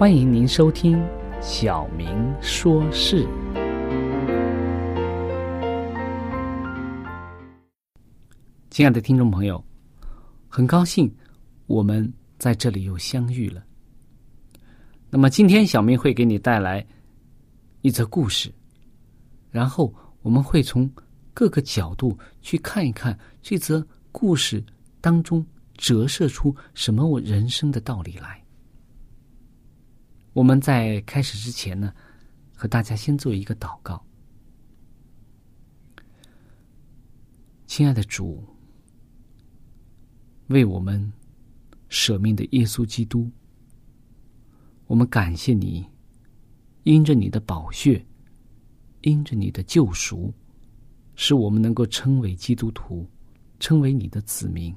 欢迎您收听《小明说事》。亲爱的听众朋友，很高兴我们在这里又相遇了。那么今天小明会给你带来一则故事，然后我们会从各个角度去看一看这则故事当中折射出什么我人生的道理来。我们在开始之前呢，和大家先做一个祷告。亲爱的主，为我们舍命的耶稣基督，我们感谢你，因着你的宝血，因着你的救赎，使我们能够称为基督徒，称为你的子民。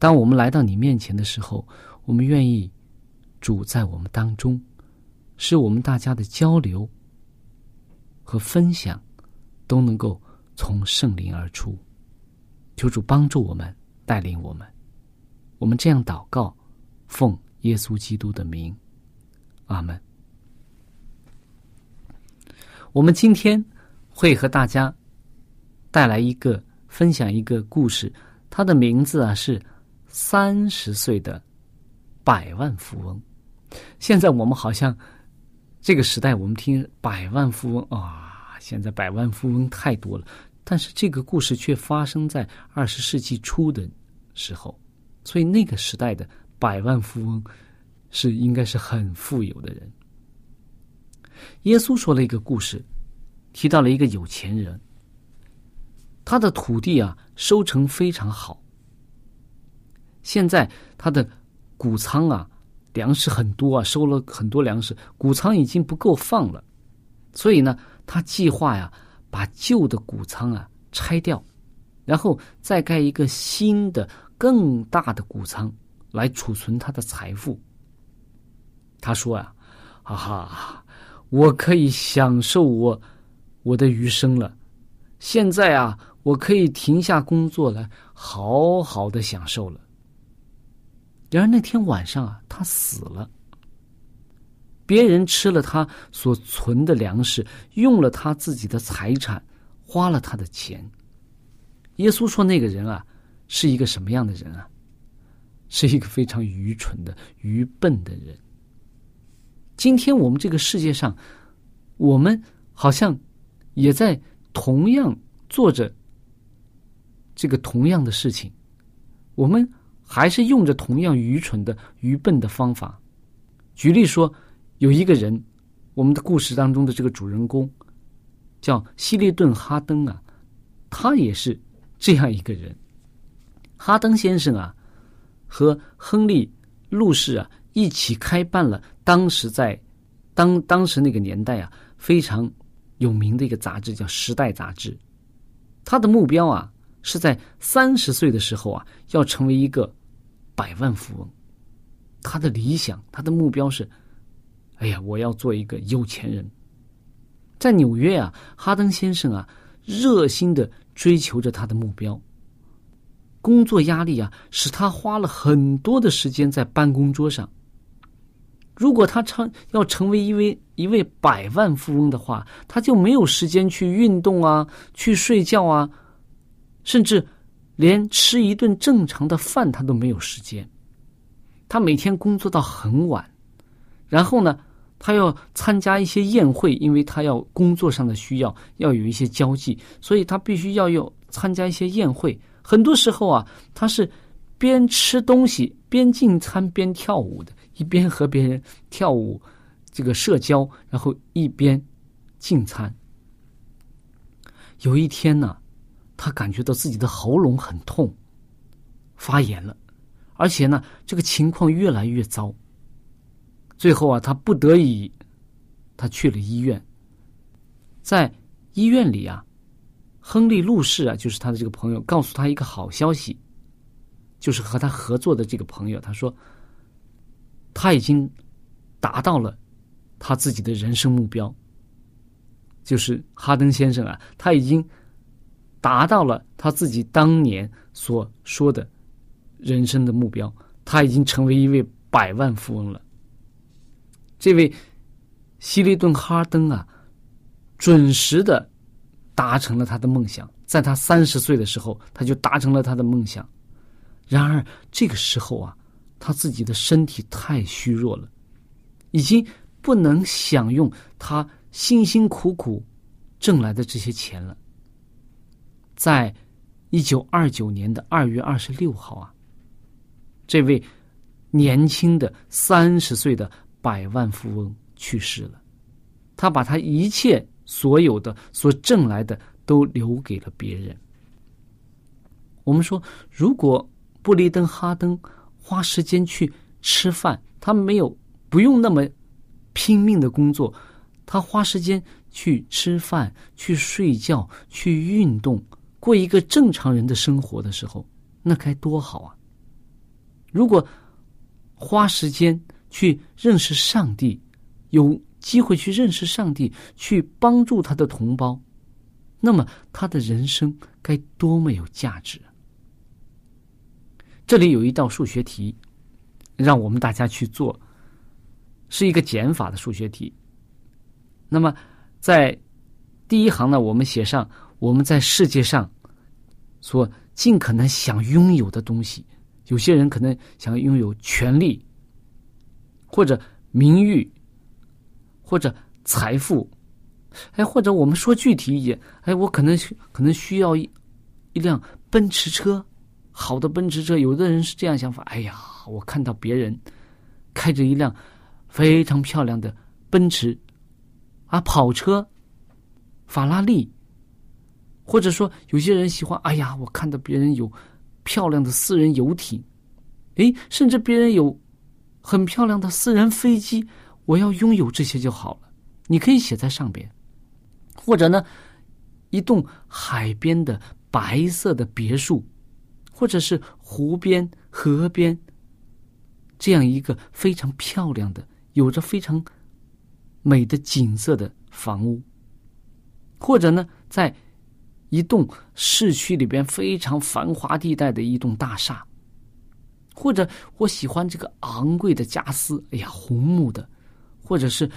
当我们来到你面前的时候，我们愿意。主在我们当中，使我们大家的交流和分享都能够从圣灵而出。求主帮助我们，带领我们。我们这样祷告，奉耶稣基督的名，阿门。我们今天会和大家带来一个分享一个故事，它的名字啊是三十岁的百万富翁。现在我们好像这个时代，我们听百万富翁啊，现在百万富翁太多了。但是这个故事却发生在二十世纪初的时候，所以那个时代的百万富翁是应该是很富有的人。耶稣说了一个故事，提到了一个有钱人，他的土地啊收成非常好，现在他的谷仓啊。粮食很多啊，收了很多粮食，谷仓已经不够放了，所以呢，他计划呀，把旧的谷仓啊拆掉，然后再盖一个新的、更大的谷仓来储存他的财富。他说呀：“哈哈，我可以享受我我的余生了。现在啊，我可以停下工作来，好好的享受了。”然而那天晚上啊，他死了。别人吃了他所存的粮食，用了他自己的财产，花了他的钱。耶稣说：“那个人啊，是一个什么样的人啊？是一个非常愚蠢的、愚笨的人。”今天我们这个世界上，我们好像也在同样做着这个同样的事情，我们。还是用着同样愚蠢的、愚笨的方法，举例说，有一个人，我们的故事当中的这个主人公叫希利顿·哈登啊，他也是这样一个人。哈登先生啊，和亨利·路士啊一起开办了当时在当当时那个年代啊非常有名的一个杂志，叫《时代》杂志。他的目标啊是在三十岁的时候啊要成为一个百万富翁。他的理想，他的目标是：哎呀，我要做一个有钱人。在纽约啊，哈登先生啊热心的追求着他的目标。工作压力啊，使他花了很多的时间在办公桌上。如果他成要成为一位一位百万富翁的话，他就没有时间去运动啊，去睡觉啊，甚至连吃一顿正常的饭他都没有时间。他每天工作到很晚，然后呢，他要参加一些宴会，因为他要工作上的需要，要有一些交际，所以他必须要有参加一些宴会。很多时候啊，他是边吃东西边进餐边跳舞的，一边和别人跳舞，这个社交，然后一边进餐。有一天呢，他感觉到自己的喉咙很痛，发炎了，而且呢，这个情况越来越糟。最后啊，他不得已，他去了医院，在医院里啊。亨利·路士啊，就是他的这个朋友，告诉他一个好消息，就是和他合作的这个朋友，他说他已经达到了他自己的人生目标，就是哈登先生啊，他已经达到了他自己当年所说的人生的目标，他已经成为一位百万富翁了。这位希利顿·哈登啊，准时的。达成了他的梦想，在他三十岁的时候，他就达成了他的梦想。然而这个时候啊，他自己的身体太虚弱了，已经不能享用他辛辛苦苦挣来的这些钱了。在一九二九年的二月二十六号啊，这位年轻的三十岁的百万富翁去世了，他把他一切。所有的所挣来的都留给了别人。我们说，如果布利登哈登花时间去吃饭，他没有不用那么拼命的工作，他花时间去吃饭、去睡觉、去运动，过一个正常人的生活的时候，那该多好啊！如果花时间去认识上帝，有。机会去认识上帝，去帮助他的同胞，那么他的人生该多么有价值！这里有一道数学题，让我们大家去做，是一个减法的数学题。那么在第一行呢，我们写上我们在世界上所尽可能想拥有的东西。有些人可能想拥有权利，或者名誉。或者财富，哎，或者我们说具体一点，哎，我可能可能需要一一辆奔驰车，好的奔驰车。有的人是这样想法，哎呀，我看到别人开着一辆非常漂亮的奔驰啊，跑车、法拉利，或者说有些人喜欢，哎呀，我看到别人有漂亮的私人游艇，哎，甚至别人有很漂亮的私人飞机。我要拥有这些就好了，你可以写在上边，或者呢，一栋海边的白色的别墅，或者是湖边、河边这样一个非常漂亮的、有着非常美的景色的房屋，或者呢，在一栋市区里边非常繁华地带的一栋大厦，或者我喜欢这个昂贵的家私，哎呀，红木的。或者是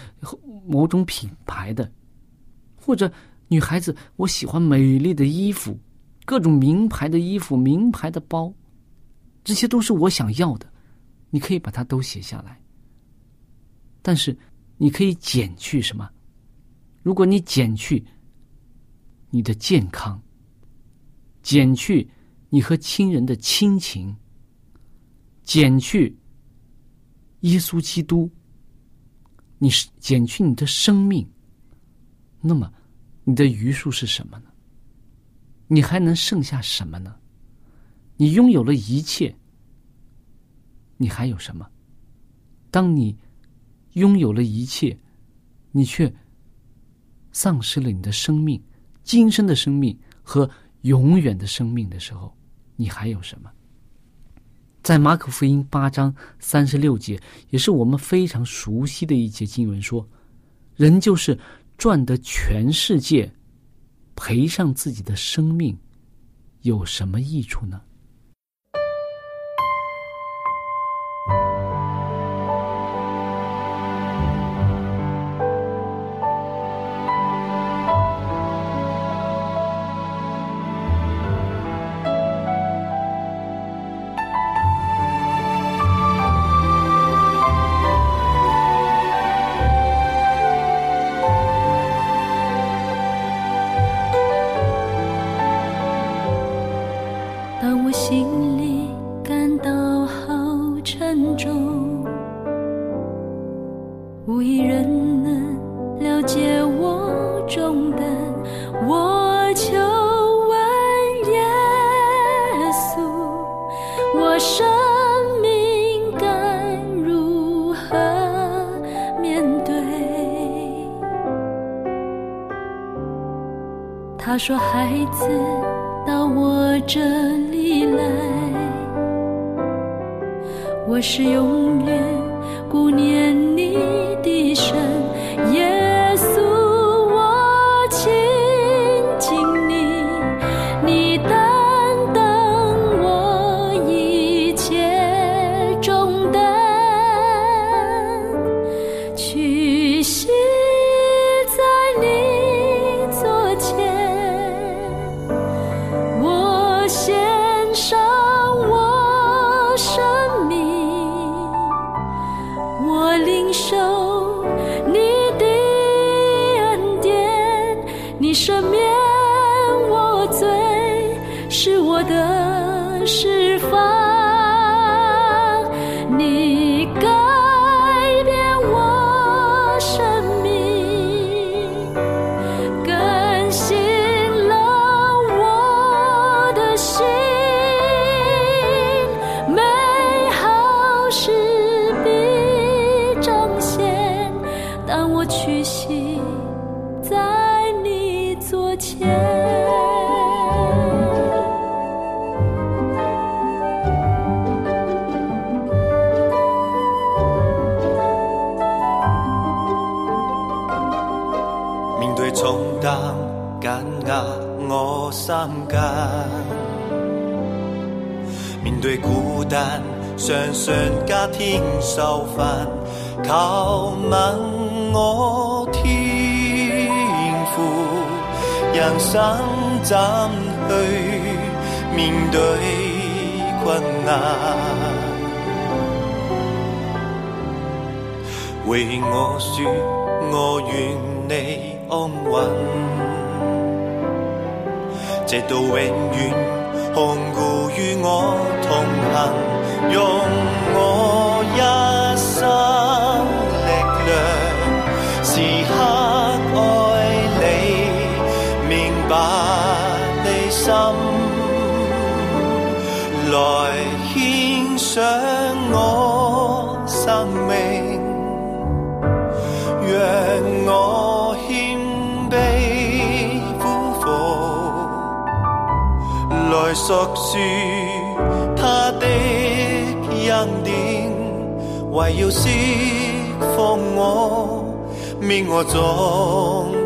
某种品牌的，或者女孩子，我喜欢美丽的衣服，各种名牌的衣服、名牌的包，这些都是我想要的。你可以把它都写下来，但是你可以减去什么？如果你减去你的健康，减去你和亲人的亲情，减去耶稣基督。你是减去你的生命，那么你的余数是什么呢？你还能剩下什么呢？你拥有了一切，你还有什么？当你拥有了一切，你却丧失了你的生命、今生的生命和永远的生命的时候，你还有什么？在马可福音八章三十六节，也是我们非常熟悉的一节经文，说：“人就是赚得全世界，赔上自己的生命，有什么益处呢？”孩子，到我这里来，我是永远顾念你的神，相信家天受煩，求問我天父，人生怎去面對困難？為我說，我願你安穩，直到永遠看顧與我同行，用我一生力量，时刻爱你，明白你心，來獻上我生命。让我谦卑俯伏，來述说还，要释放我，免我種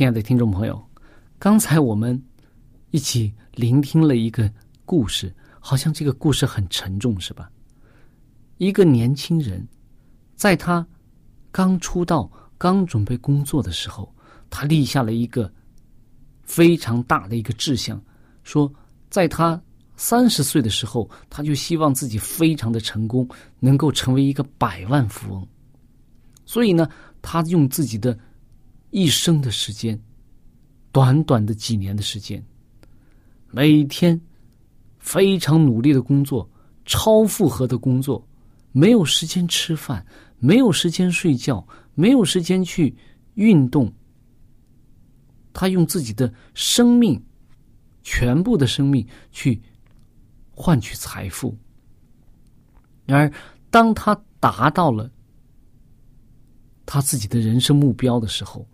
亲爱的听众朋友，刚才我们一起聆听了一个故事，好像这个故事很沉重，是吧？一个年轻人，在他刚出道、刚准备工作的时候，他立下了一个非常大的一个志向，说，在他三十岁的时候，他就希望自己非常的成功，能够成为一个百万富翁。所以呢，他用自己的一生的时间，短短的几年的时间，每天非常努力的工作，超负荷的工作，没有时间吃饭，没有时间睡觉，没有时间去运动。他用自己的生命，全部的生命去换取财富。然而，当他达到了。他自己的人生目标的时候，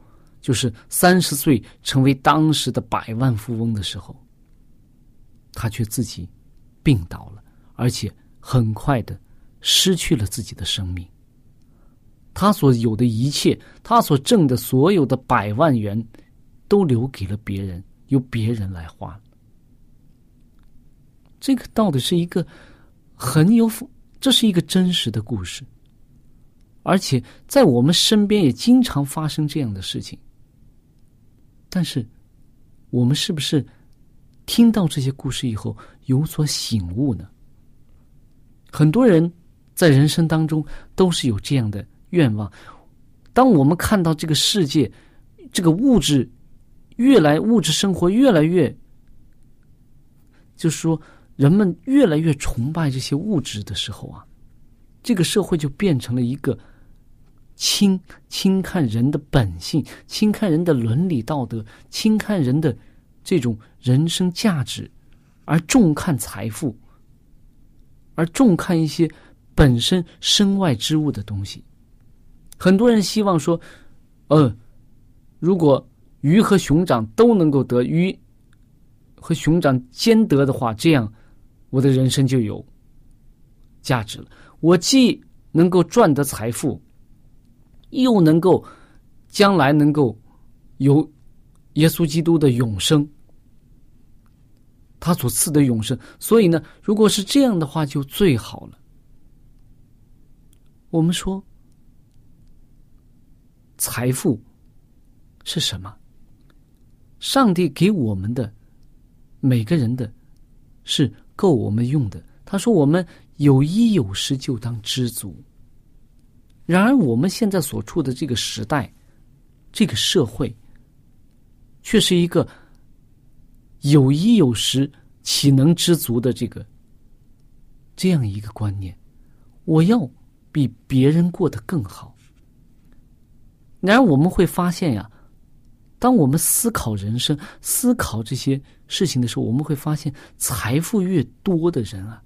就是三十岁成为当时的百万富翁的时候，他却自己病倒了，而且很快的失去了自己的生命。他所有的一切，他所挣的所有的百万元，都留给了别人，由别人来花。这个到底是一个很有，这是一个真实的故事。而且在我们身边也经常发生这样的事情，但是我们是不是听到这些故事以后有所醒悟呢？很多人在人生当中都是有这样的愿望。当我们看到这个世界，这个物质越来物质生活越来越，就是说人们越来越崇拜这些物质的时候啊，这个社会就变成了一个。轻轻看人的本性，轻看人的伦理道德，轻看人的这种人生价值，而重看财富，而重看一些本身身外之物的东西。很多人希望说，呃，如果鱼和熊掌都能够得，鱼和熊掌兼得的话，这样我的人生就有价值了。我既能够赚得财富。又能够将来能够有耶稣基督的永生，他所赐的永生。所以呢，如果是这样的话，就最好了。我们说，财富是什么？上帝给我们的每个人的，是够我们用的。他说：“我们有衣有食，就当知足。”然而，我们现在所处的这个时代，这个社会，却是一个有衣有食岂能知足的这个这样一个观念。我要比别人过得更好。然而，我们会发现呀，当我们思考人生、思考这些事情的时候，我们会发现，财富越多的人啊。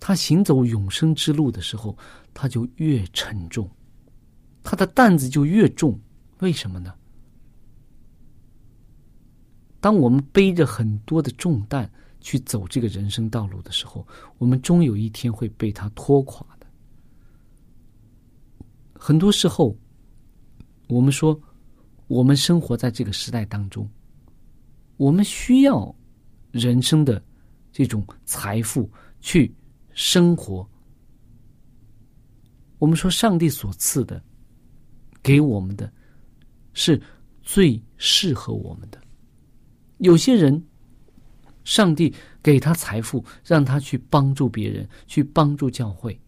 他行走永生之路的时候，他就越沉重，他的担子就越重。为什么呢？当我们背着很多的重担去走这个人生道路的时候，我们终有一天会被他拖垮的。很多时候，我们说，我们生活在这个时代当中，我们需要人生的这种财富去。生活，我们说上帝所赐的，给我们的，是最适合我们的。有些人，上帝给他财富，让他去帮助别人，去帮助教会；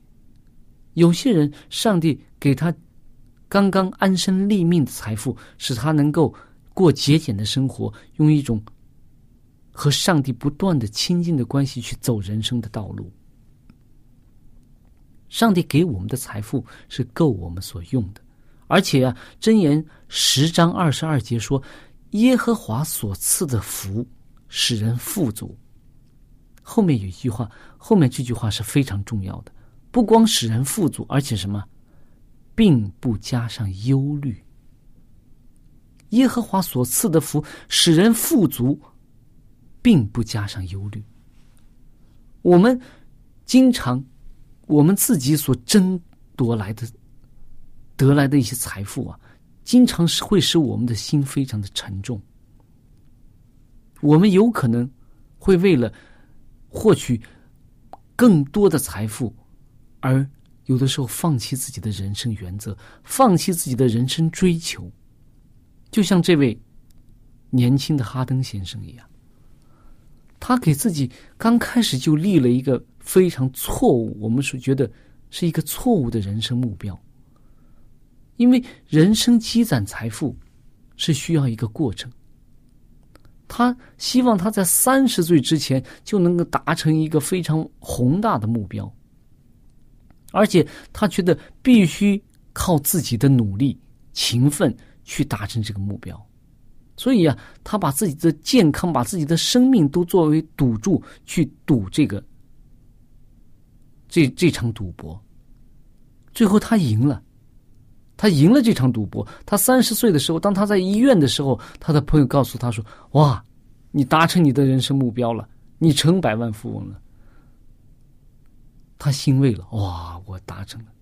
有些人，上帝给他刚刚安身立命的财富，使他能够过节俭的生活，用一种和上帝不断的亲近的关系去走人生的道路。上帝给我们的财富是够我们所用的，而且啊，《箴言》十章二十二节说：“耶和华所赐的福使人富足。”后面有一句话，后面这句话是非常重要的，不光使人富足，而且什么，并不加上忧虑。耶和华所赐的福使人富足，并不加上忧虑。我们经常。我们自己所争夺来的、得来的一些财富啊，经常是会使我们的心非常的沉重。我们有可能会为了获取更多的财富，而有的时候放弃自己的人生原则，放弃自己的人生追求，就像这位年轻的哈登先生一样，他给自己刚开始就立了一个非常错误，我们所觉得是一个错误的人生目标。因为人生积攒财富是需要一个过程，他希望他在三十岁之前就能够达成一个非常宏大的目标，而且他觉得必须靠自己的努力、勤奋去达成这个目标，所以啊，他把自己的健康、把自己的生命都作为赌注去赌这个这这场赌博，最后他赢了。他赢了这场赌博。他三十岁的时候，当他在医院的时候，他的朋友告诉他说：“哇，你达成你的人生目标了，你成百万富翁了。”他欣慰了，哇，我达成了。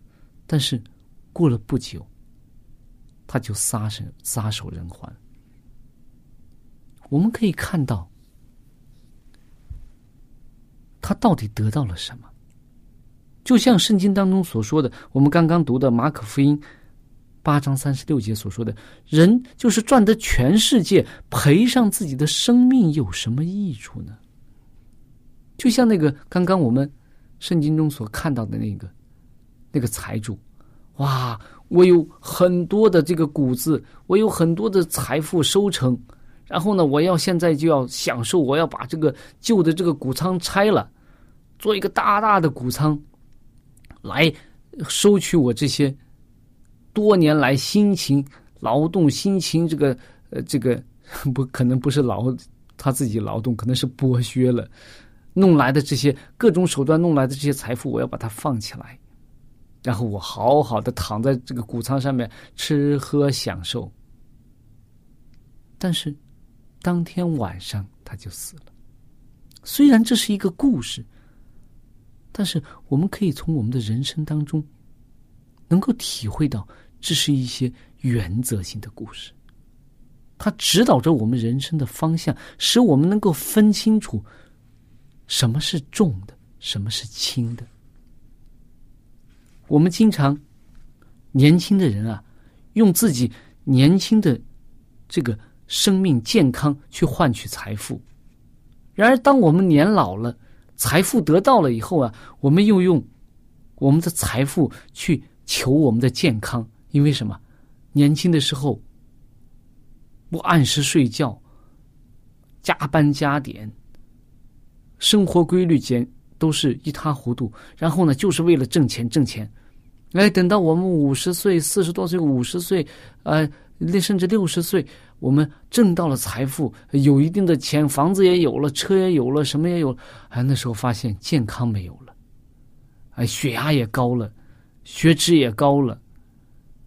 但是过了不久，他就撒手撒手人寰。我们可以看到，他到底得到了什么？就像圣经当中所说的，我们刚刚读的马可福音。八章三十六节所说的人，就是赚得全世界，赔上自己的生命，有什么益处呢？就像那个刚刚我们圣经中所看到的那个那个财主，哇，我有很多的这个谷子，我有很多的财富收成，然后呢，我要现在就要享受，我要把这个旧的这个谷仓拆了，做一个大大的谷仓，来收取我这些。多年来辛勤劳动、辛勤这个呃这个不可能不是劳他自己劳动，可能是剥削了弄来的这些各种手段弄来的这些财富，我要把它放起来，然后我好好的躺在这个谷仓上面吃喝享受。但是当天晚上他就死了。虽然这是一个故事，但是我们可以从我们的人生当中。能够体会到，这是一些原则性的故事，它指导着我们人生的方向，使我们能够分清楚什么是重的，什么是轻的。我们经常年轻的人啊，用自己年轻的这个生命健康去换取财富；然而，当我们年老了，财富得到了以后啊，我们又用我们的财富去。求我们的健康，因为什么？年轻的时候不按时睡觉，加班加点，生活规律间都是一塌糊涂。然后呢，就是为了挣钱挣钱。哎，等到我们五十岁、四十多岁、五十岁，呃，那甚至六十岁，我们挣到了财富，有一定的钱，房子也有了，车也有了，什么也有了。哎，那时候发现健康没有了，哎，血压也高了。血脂也高了，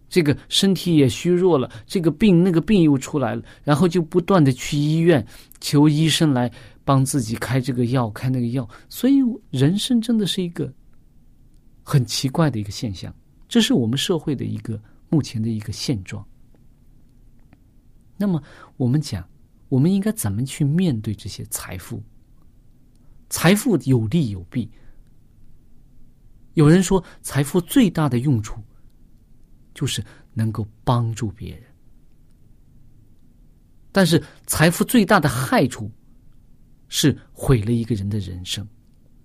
这个身体也虚弱了，这个病那个病又出来了，然后就不断的去医院求医生来帮自己开这个药开那个药，所以人生真的是一个很奇怪的一个现象，这是我们社会的一个目前的一个现状。那么我们讲，我们应该怎么去面对这些财富？财富有利有弊。有人说，财富最大的用处就是能够帮助别人，但是财富最大的害处是毁了一个人的人生。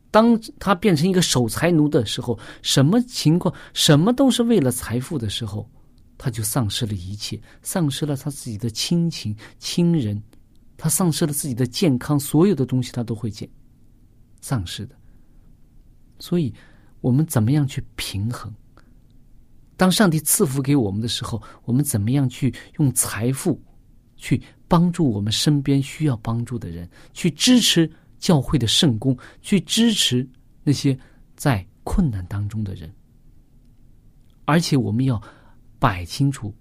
当他变成一个守财奴的时候，什么情况，什么都是为了财富的时候，他就丧失了一切，丧失了他自己的亲情、亲人，他丧失了自己的健康，所有的东西他都会减丧失的。所以。我们怎么样去平衡？当上帝赐福给我们的时候，我们怎么样去用财富去帮助我们身边需要帮助的人，去支持教会的圣功，去支持那些在困难当中的人？而且我们要摆清楚，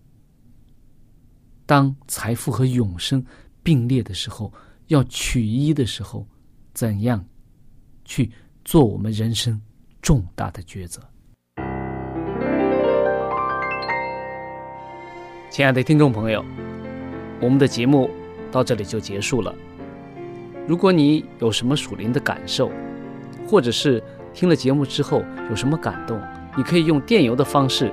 当财富和永生并列的时候，要取一的时候，怎样去做我们人生？重大的抉择。亲爱的听众朋友，我们的节目到这里就结束了。如果你有什么属灵的感受，或者是听了节目之后有什么感动，你可以用电邮的方式